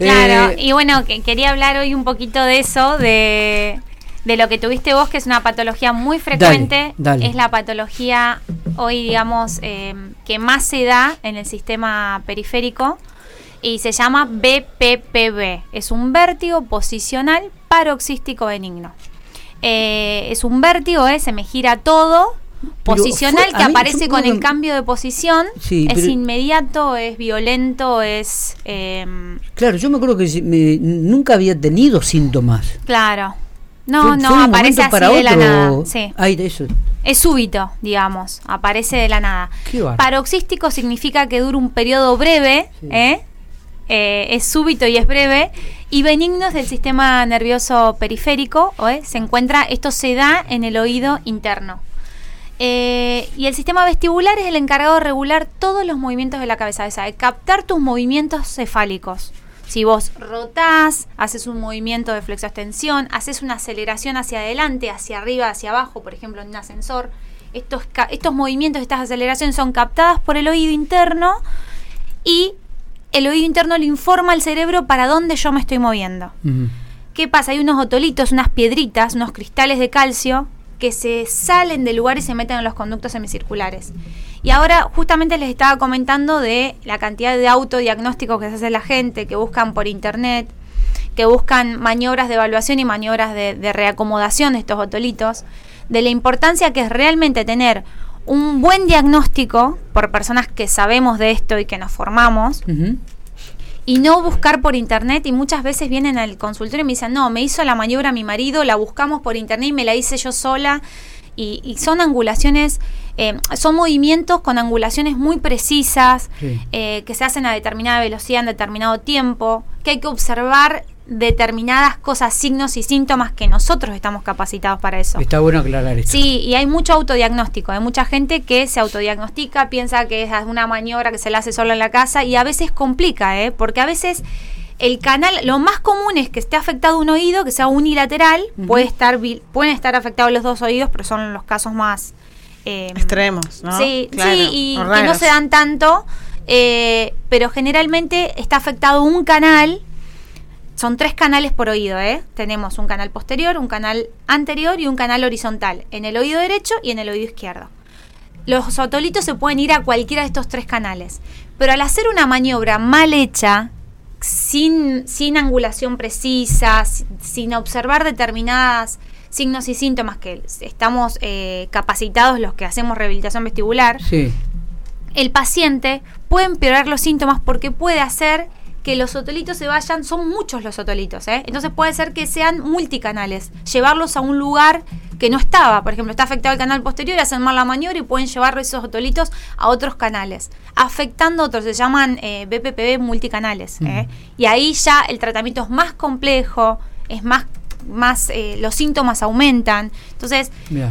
Claro, Eh, y bueno, que quería hablar hoy un poquito de eso, de, de lo que tuviste vos, que es una patología muy frecuente. dale. Es la patología hoy, digamos, eh, que más se da en el sistema periférico y se llama BPPB. Es un vértigo posicional paroxístico benigno. Eh, es un vértigo, eh, se me gira todo. Posicional fue- que aparece con el cambio de posición, Sí, es pero- inmediato, es violento, es em, Claro, yo me acuerdo que me- nunca había tenido síntomas. Claro. No, Fue- no, fue aparece así para de la nada. Sí. Ay, eso. Es súbito, digamos. Aparece de la nada. Qué. Paroxístico significa que dura un periodo breve, Sí. ¿eh? Eh, es súbito y es breve. Y benigno es del sistema nervioso periférico, ¿eh? se encuentra, esto se da en el oído interno. Eh, y el sistema vestibular es el encargado de regular todos los movimientos de la cabeza, o sea, de captar tus movimientos cefálicos. Si vos rotás, haces un movimiento de flexo-extensión, haces una aceleración hacia adelante, hacia arriba, hacia abajo, por ejemplo, en un ascensor, estos, movimientos, estas aceleraciones son captadas por el oído interno y el oído interno le informa al cerebro para dónde yo me estoy moviendo. ¿Qué pasa? Hay unos otolitos, unas piedritas, unos cristales de calcio que se salen del lugar y se meten en los conductos semicirculares. Y ahora justamente les estaba comentando de la cantidad de autodiagnósticos que se hace la gente, que buscan por internet, que buscan maniobras de evaluación y maniobras de, reacomodación de estos otolitos, de la importancia que es realmente tener un buen diagnóstico por personas que sabemos de esto y que nos formamos. Y no buscar por internet y muchas veces vienen al consultorio y me dicen, no, me hizo la maniobra mi marido, la buscamos por internet y me la hice yo sola. Y, y son angulaciones, eh, son movimientos con angulaciones muy precisas, Sí. eh, que se hacen a determinada velocidad en determinado tiempo, que hay que observar determinadas cosas, signos y síntomas que nosotros estamos capacitados para eso. Está bueno aclarar esto. Sí, y hay mucho autodiagnóstico. Hay mucha gente que se autodiagnostica, piensa que es una maniobra que se la hace solo en la casa y a veces complica, ¿eh? Porque a veces el canal, lo más común es que esté afectado un oído, que sea unilateral, puede estar, pueden estar afectados los dos oídos, pero son los casos más... eh, Extremos, ¿no? Sí, Claro, sí, y que no se dan tanto, eh, pero generalmente está afectado un canal. Son tres canales por oído, ¿eh? Tenemos un canal posterior, un canal anterior y un canal horizontal, en el oído derecho y en el oído izquierdo. Los otolitos se pueden ir a cualquiera de estos tres canales, pero al hacer una maniobra mal hecha, sin, sin angulación precisa, si- sin observar determinadas signos y síntomas que estamos eh, capacitados los que hacemos rehabilitación vestibular, Sí. el paciente puede empeorar los síntomas porque puede hacer que los otolitos se vayan, son muchos los otolitos, ¿eh? entonces puede ser que sean multicanales, llevarlos a un lugar que no estaba, por ejemplo, está afectado el canal posterior, hacen mal la maniobra y pueden llevar esos otolitos a otros canales, afectando otros, se llaman eh, BPPB multicanales, ¿eh? y ahí ya el tratamiento es más complejo, es más, más eh, los síntomas aumentan, entonces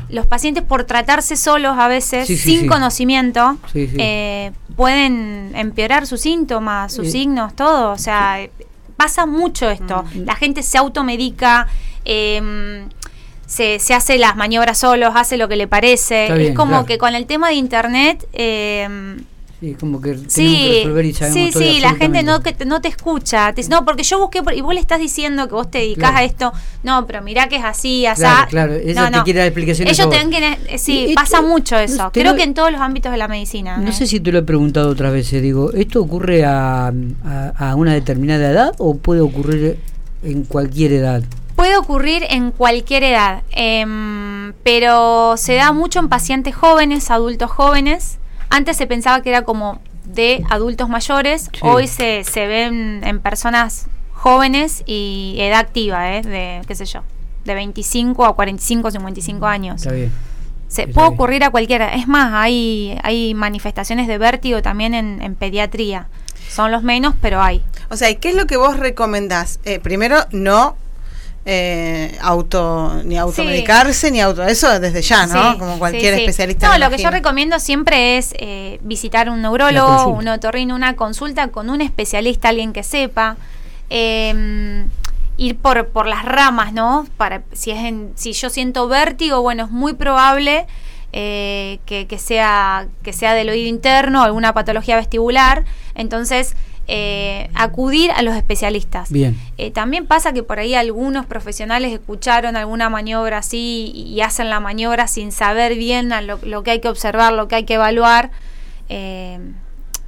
los pacientes por tratarse solos a veces, Sí, sí, sin sí. conocimiento, eh, pueden empeorar sus síntomas, sus Eh, signos, todo. O sea, pasa mucho esto. Mm. La gente se automedica, eh, se, se hace las maniobras solos, hace lo que le parece. Es como claro. que con el tema de internet... eh, Sí, como que que Sí, resolver y sí, sí, la gente no, que te- no te escucha. Te no, porque yo busqué, por- y vos le estás diciendo que vos te dedicás Claro. a esto. No, pero mirá que es así, así. Claro, claro, ella te quiere dar explicaciones Ellos te que, eh, sí, pasa mucho no eso. Creo lo- que en todos los ámbitos de la medicina. No ¿eh? sé si te lo he preguntado otras veces, digo, ¿esto ocurre a, a- a una determinada edad o puede ocurrir en cualquier edad? Puede ocurrir en cualquier edad, em, pero se da mucho en pacientes jóvenes, adultos jóvenes. Antes se pensaba que era como de adultos mayores, Sí. hoy se, se ven en personas jóvenes y edad activa, ¿eh? de qué sé yo, de 25 a 45, 55 años. Está bien. Se Está puede bien. ocurrir a cualquiera. Es más, hay, hay manifestaciones de vértigo también en, en pediatría. Son los menos, pero hay. O sea, ¿y qué es lo que vos recomendás? Eh, primero, no eh, auto ni automedicarse ni auto eso desde ya, ¿no? Sí, Como cualquier sí, sí. especialista. No, lo que yo recomiendo siempre es eh, visitar un neurólogo, un otorrino, una consulta con un especialista, alguien que sepa. eh, ir por, por las ramas, ¿no? Para si es en, si yo siento vértigo, bueno, es muy probable eh, que, que sea que sea del oído interno, alguna patología vestibular. Entonces eh, acudir a los especialistas. Bien. Eh, también pasa que por ahí algunos profesionales escucharon alguna maniobra así y hacen la maniobra sin saber bien a lo, lo que hay que observar, lo que hay que evaluar. Eh,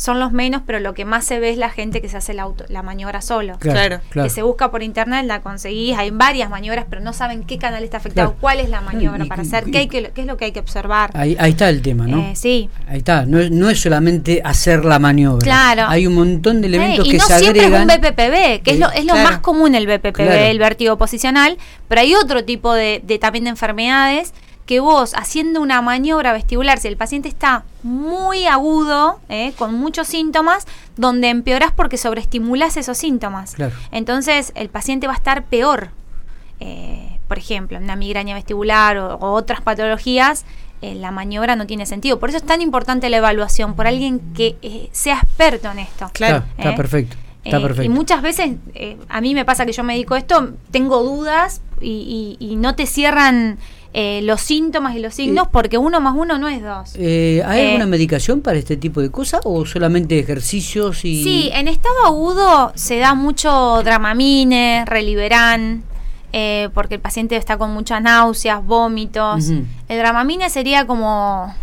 son los menos, pero lo que más se ve es la gente que se hace la, auto, la maniobra solo. Claro, claro. Que se busca por internet, la conseguís, hay varias maniobras, pero no saben qué canal está afectado, Claro. cuál es la maniobra Y- para y- hacer, y- qué, hay que, qué es lo que hay que observar. Ahí, ahí está el tema, ¿no? Eh, sí. Ahí está, no es, no es solamente hacer la maniobra. Claro. Hay un montón de elementos Eh, y que no se siempre agregan. es un BPPB, que es Eh, lo, es lo claro. más común el BPPB, Claro. el vértigo posicional, pero hay otro tipo de, de también de enfermedades que vos haciendo una maniobra vestibular, si el paciente está muy agudo, eh, con muchos síntomas, donde empeorás porque sobreestimulás esos síntomas. Claro. Entonces el paciente va a estar peor. Eh, por ejemplo, una migraña vestibular o, o otras patologías, eh, la maniobra no tiene sentido. Por eso es tan importante la evaluación por alguien que eh, sea experto en esto. Claro. Está, está ¿Eh? perfecto. Está Eh, perfecto. Y muchas veces, eh, a mí me pasa que yo me dedico a esto, tengo dudas y, y- y no te cierran eh, los síntomas y los signos porque uno más uno no es dos. Eh, ¿Hay Eh, alguna medicación para este tipo de cosas o solamente ejercicios y Sí, en estado agudo se da mucho Dramamine, Reliberan, eh, porque el paciente está con muchas náuseas, vómitos. El Dramamine sería como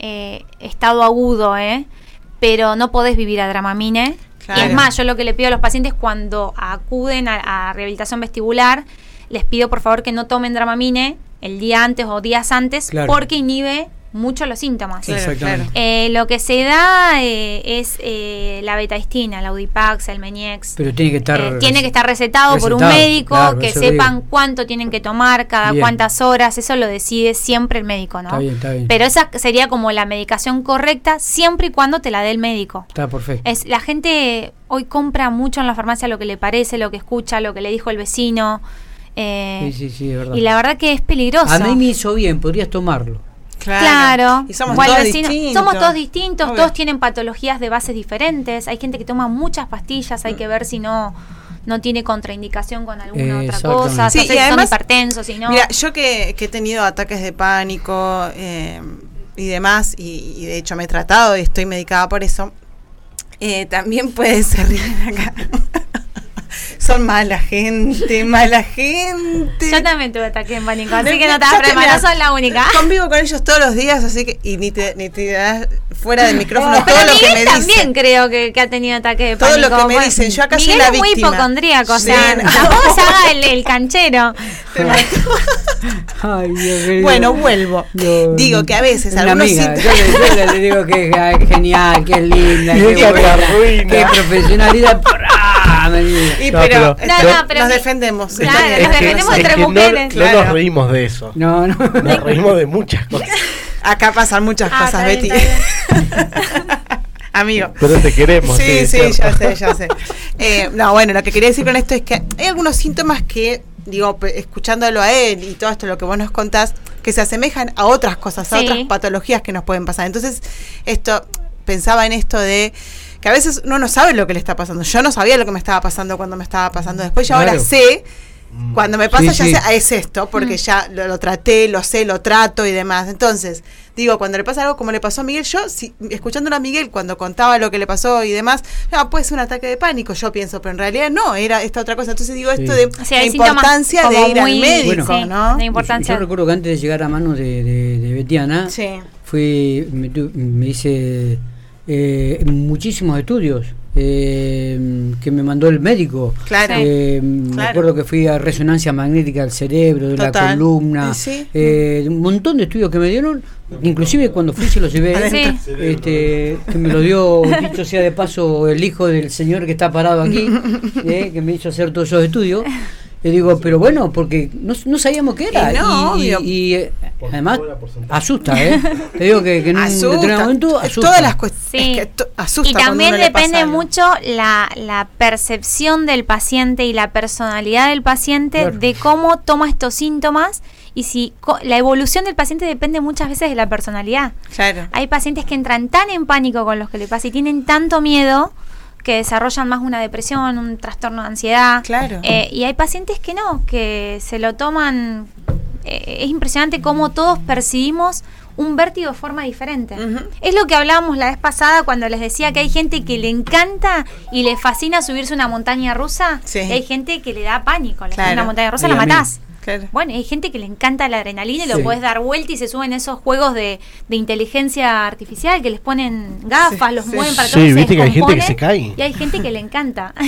eh, estado agudo, ¿eh? Pero no podés vivir a Dramamine. Claro. Y es más, yo lo que le pido a los pacientes cuando acuden a, a rehabilitación vestibular, les pido por favor que no tomen Dramamine el día antes o días antes, Claro. porque inhibe mucho los síntomas. Exactamente. Eh, lo que se da eh, es eh, la betaistina, la Audipax, el Meniex. Pero tiene que estar Eh, tiene que estar recetado, por un médico, claro, que sepan digo. cuánto tienen que tomar, cada Bien. cuántas horas, eso lo decide siempre el médico, ¿no? Está bien, está bien. Pero esa sería como la medicación correcta siempre y cuando te la dé el médico. Está perfecto. Es, la gente hoy compra mucho en la farmacia lo que le parece, lo que escucha, lo que le dijo el vecino. Eh, sí, sí, sí, es verdad. y la verdad que es peligroso. A mí me hizo bien, podrías tomarlo. Claro, Y somos o al todos vecino- somos todos distintos, Obvio. todos tienen patologías de bases diferentes. Hay gente que toma muchas pastillas, hay que ver si no no tiene contraindicación con alguna Eh, otra cosa, Sí, no sé y si son además- hipertensos, si no. Mira, yo que, que he tenido ataques de pánico eh, y demás, y, y de hecho me he tratado y estoy medicada por eso, eh, también puede ser acá. Son mala gente, mala gente. Yo también tuve ataque en pánico, así Me- que no te mira, no sos la única. Convivo con ellos todos los días, así que. Y ni te, ni te das fuera del micrófono todo lo que me también dicen. creo que, que ha tenido ataque de Todo pánico. lo que me Bueno, dicen, yo acá soy Miguel la es muy víctima. hipocondríaco, o sea, tampoco se haga el, el canchero. Ay, Dios querido. Bueno, vuelvo. Digo que a veces Una algunos amiga, yo, le, yo le digo que es genial, que es linda, que buena, que profesionalidad. Y No, pero, pero- No, no, pero nos mi- defendemos. Claro, nos defendemos es entre mujeres. No, Claro. nos reímos de eso. No, no. Nos reímos de muchas cosas. Acá pasan muchas Ah, cosas, está Betty. bien, está Amigo. Pero te queremos. Sí, sí, ya sé, ya sé. Eh, no, bueno, lo que quería decir con esto es que hay algunos síntomas que, digo, escuchándolo a él y todo esto lo que vos nos contás, que se asemejan a otras cosas, a Sí. otras patologías que nos pueden pasar. Entonces, esto, pensaba en esto de que a veces uno no sabe lo que le está pasando. Yo no sabía lo que me estaba pasando cuando me estaba pasando después y ahora Claro. sé. Cuando me pasa Sí, ya sí. sé, ah, es esto, porque Mm. ya lo, lo traté, lo sé, lo trato y demás. Entonces, digo, cuando le pasa algo como le pasó a Miguel, yo, si, escuchándolo a Miguel cuando contaba lo que le pasó y demás, no, puede ser un ataque de pánico, yo pienso, pero en realidad no, era esta otra cosa. Entonces digo Sí. esto de O sea, la importancia de ir muy- al médico, Bueno. ¿no? de importancia. Yo recuerdo que antes de llegar a manos de, de, de Betiana, Sí. fui, me, tu- me hice eh, muchísimos estudios eh, que me mandó el médico. Claro. Eh, Me acuerdo que fui a resonancia magnética del cerebro, de la columna, sí. eh, un montón de estudios que me dieron, inclusive cuando fui se los llevé, Sí. este, que me lo dio, dicho sea de paso, el hijo del señor que está parado aquí, eh, que me hizo hacer todos esos estudios. Le digo, pero bueno, porque no, no sabíamos qué era. Y no, y, obvio. y, eh, además asusta, ¿eh? Te digo que, que en un Asusta. determinado momento asusta. Todas las cuestiones. Sí. Es que to- asusta y también uno depende mucho la, la percepción del paciente y la personalidad del paciente Claro. de cómo toma estos síntomas y si co- la evolución del paciente depende muchas veces de la personalidad. Claro. Hay pacientes que entran tan en pánico con los que le pasa y tienen tanto miedo que desarrollan más una depresión, un trastorno de ansiedad. Claro. Eh, y hay pacientes que no, que se lo toman. eh, es impresionante cómo todos percibimos un vértigo de forma diferente. Es lo que hablábamos la vez pasada cuando les decía que hay gente que le encanta y le fascina subirse una montaña rusa. Sí. Y hay gente que le da pánico. Le Claro. una montaña rusa Y la mí. Claro. Bueno, hay gente que le encanta la adrenalina y lo Sí. puedes dar vuelta y se suben esos juegos de, de inteligencia artificial que les ponen gafas, Sí, los sí. mueven para Sí, todos, se viste que hay gente que se cae. Y hay gente que le encanta.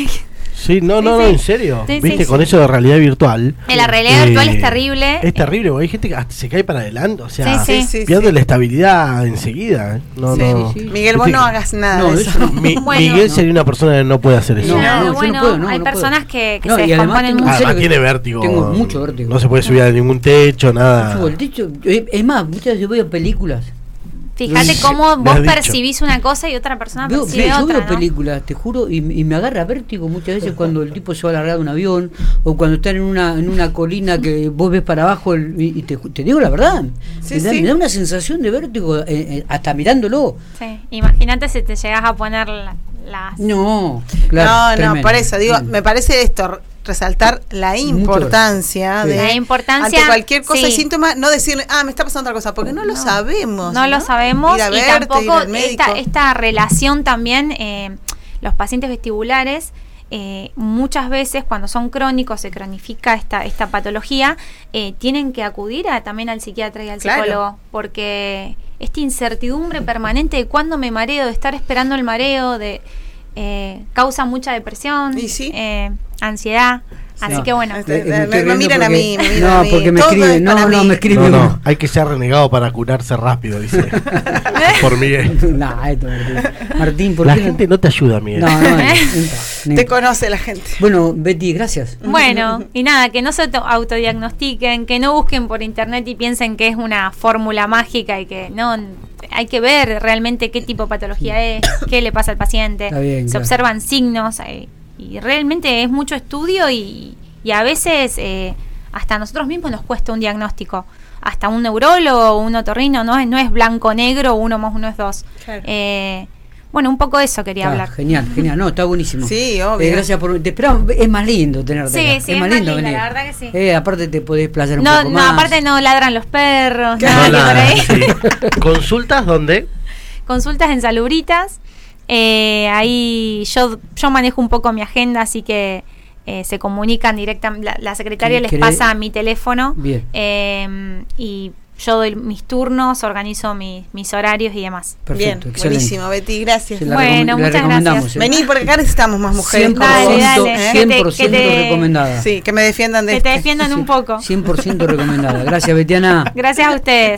Sí, no, Sí, no, no, sí. en serio. Sí, Viste, sí. con eso de realidad virtual. Eh, la realidad virtual es terrible. Es terrible, porque hay gente que hasta se cae para adelante, o sea, Sí, sí. pierde la estabilidad enseguida. ¿eh? No, Sí. no. Sí, sí. Miguel, vos no hagas nada No, de eso eso. no. Mi- Bueno. Miguel sería una persona que no puede hacer eso. No, Claro, no, yo no bueno, puedo, no, hay no personas que, que No, se y además descomponen mucho. Además tiene vértigo. tengo mucho vértigo. No se puede subir a ningún techo, nada. Subo el techo. Eh, Es más, muchas veces voy a películas. Fíjate cómo vos percibís una cosa y otra persona Veo, percibe yo otra. veo ¿no? películas, te juro, y, y me agarra vértigo muchas veces cuando el tipo se va a largar de un avión o cuando están en una, en una colina que vos ves para abajo el- y, y te, te digo la verdad. Sí, me, da, sí. me da una sensación de vértigo eh, eh, hasta mirándolo. Sí, imagínate si te llegas a poner la- las... No, claro. no, no, tremendo. por eso digo, me parece esto resaltar la importancia Sí. de La importancia, ante cualquier cosa y sí. síntoma no decirle ah me está pasando otra cosa porque no, lo No. sabemos No lo sabemos Ir a y verte, ir tampoco al médico. esta, esta relación también, eh, los pacientes vestibulares, eh, muchas veces cuando son crónicos, se cronifica esta, esta patología, eh, tienen que acudir a, también al psiquiatra y al Claro. psicólogo, porque esta incertidumbre permanente de cuándo me mareo, de estar esperando el mareo, de eh, causa mucha depresión, Y sí. Ansiedad. Así No. que bueno. Me- miran a porque- mí, me miran no, a mí. porque me Todo escribe, es para no, no, mí. me escribe. No, no, hay que ser renegado para curarse rápido, dice. Por Miguel. no, esto, Martín. Martín, ¿por La qué no- gente no te ayuda, Miguel. No, no, no, no. te conoce la gente Bueno, Betty, gracias. Bueno, y nada, que no se auto- autodiagnostiquen, que no busquen por internet y piensen que es una fórmula mágica y que no, hay que ver realmente qué tipo de patología es, qué le pasa al paciente. Está bien, se claro. observan signos eh, y realmente es mucho estudio y, y a veces eh, hasta a nosotros mismos nos cuesta un diagnóstico. Hasta un neurólogo o un otorrino no es, no es blanco-negro, uno más uno es dos. Claro. Eh, bueno, un poco de eso quería Está hablar. genial, genial. No, está buenísimo. Sí, obvio. Eh, gracias por. Te esperamos. Es más lindo tenerte. Sí, acá. sí, es es más lindo venir. la verdad que sí. Eh, aparte te podés playar un No, poco no, más. aparte no ladran los perros, por ahí. sí. ¿Consultas dónde? Consultas en Salubritas. Eh, ahí yo, yo manejo un poco mi agenda, así que eh, se comunican directamente. La, la secretaria les pasa mi teléfono. Bien. eh, y yo doy mis turnos, organizo mi- mis horarios y demás. Perfecto, bien excelente. buenísimo Betty gracias Bueno, muchas gracias. eh. vení porque acá necesitamos más mujeres 100%, como Dale, dale. ¿eh? Que te- 100% que te- recomendada. sí que me defiendan de Que te este. defiendan un poco. 100% recomendada. Gracias, Betiana. Gracias a ustedes.